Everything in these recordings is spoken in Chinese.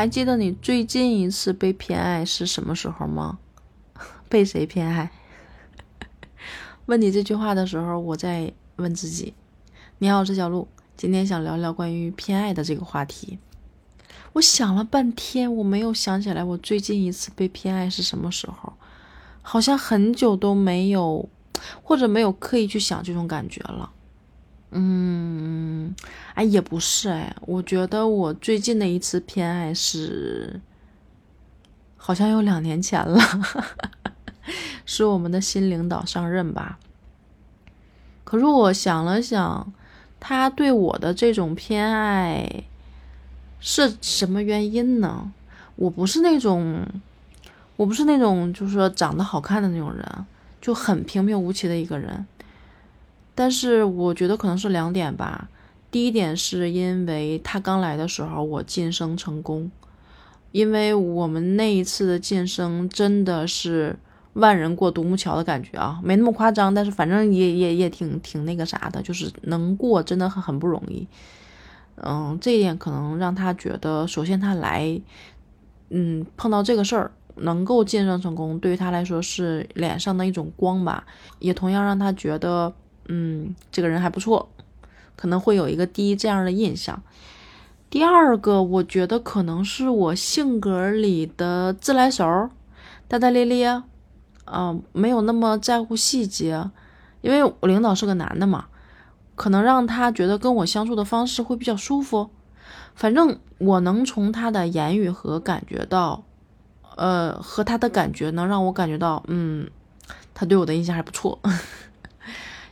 还记得你最近一次被偏爱是什么时候吗？被谁偏爱？问你这句话的时候，我在问自己。你好，我是小鹿，今天想聊聊关于偏爱的这个话题。我想了半天，我没有想起来我最近一次被偏爱是什么时候，好像很久都没有，或者没有刻意去想这种感觉了。嗯，哎，也不是哎，我觉得我最近的一次偏爱是，好像有两年前了，是我们的新领导上任吧。可是我想了想，他对我的这种偏爱是什么原因呢？我不是那种，我不是那种，就是说长得好看的那种人，就很平平无奇的一个人。但是我觉得可能是两点吧。第一点是因为他刚来的时候我晋升成功，因为我们那一次的晋升真的是万人过独木桥的感觉啊，没那么夸张，但是反正也也也挺挺那个啥的，就是能过真的很很不容易。嗯，这一点可能让他觉得，首先他来，嗯，碰到这个事儿能够晋升成功，对于他来说是脸上的一种光吧，也同样让他觉得。嗯，这个人还不错，可能会有一个第一这样的印象。第二个，我觉得可能是我性格里的自来熟，大大咧咧，嗯，没有那么在乎细节。因为我领导是个男的嘛，可能让他觉得跟我相处的方式会比较舒服。反正我能从他的言语和感觉到，呃，和他的感觉能让我感觉到，嗯，他对我的印象还不错。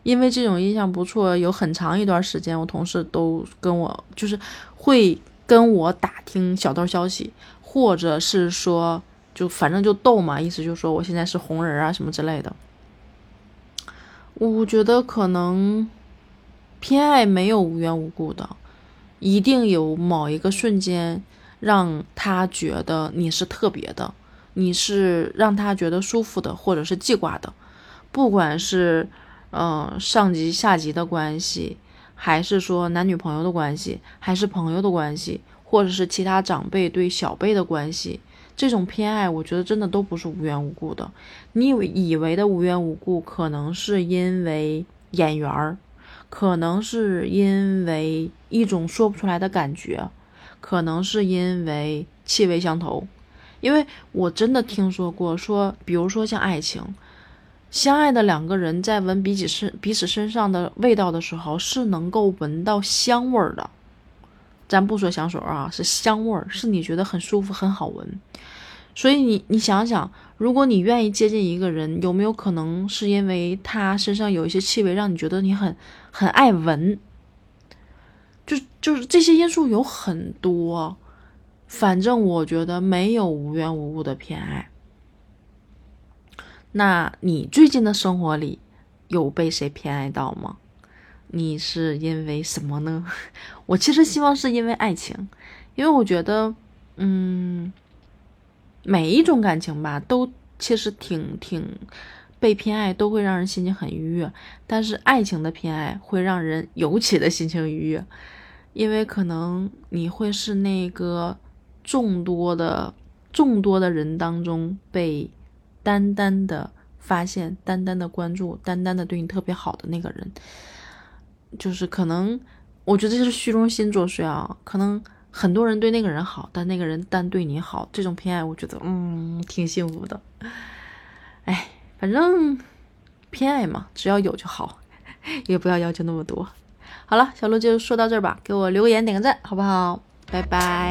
因为这种印象不错，有很长一段时间，我同事都跟我就是会跟我打听小道消息，或者是说就反正就逗嘛，意思就是说我现在是红人啊什么之类的。我觉得可能偏爱没有无缘无故的，一定有某一个瞬间让他觉得你是特别的，你是让他觉得舒服的，或者是记挂的，不管是。嗯，上级下级的关系，还是说男女朋友的关系，还是朋友的关系，或者是其他长辈对小辈的关系，这种偏爱，我觉得真的都不是无缘无故的。你以为以为的无缘无故，可能是因为眼缘儿，可能是因为一种说不出来的感觉，可能是因为气味相投。因为我真的听说过，说比如说像爱情。相爱的两个人在闻彼此身彼此身上的味道的时候，是能够闻到香味儿的。咱不说香水啊，是香味儿，是你觉得很舒服、很好闻。所以你你想想，如果你愿意接近一个人，有没有可能是因为他身上有一些气味，让你觉得你很很爱闻？就就是这些因素有很多，反正我觉得没有无缘无故的偏爱。那你最近的生活里有被谁偏爱到吗？你是因为什么呢？我其实希望是因为爱情，因为我觉得，嗯，每一种感情吧，都其实挺挺被偏爱都会让人心情很愉悦，但是爱情的偏爱会让人尤其的心情愉悦，因为可能你会是那个众多的众多的人当中被。单单的发现，单单的关注，单单的对你特别好的那个人，就是可能，我觉得这是虚荣心作祟啊。可能很多人对那个人好，但那个人单对你好，这种偏爱，我觉得嗯挺幸福的。哎，反正偏爱嘛，只要有就好，也不要要求那么多。好了，小鹿就说到这儿吧，给我留个言，点个赞，好不好？拜拜。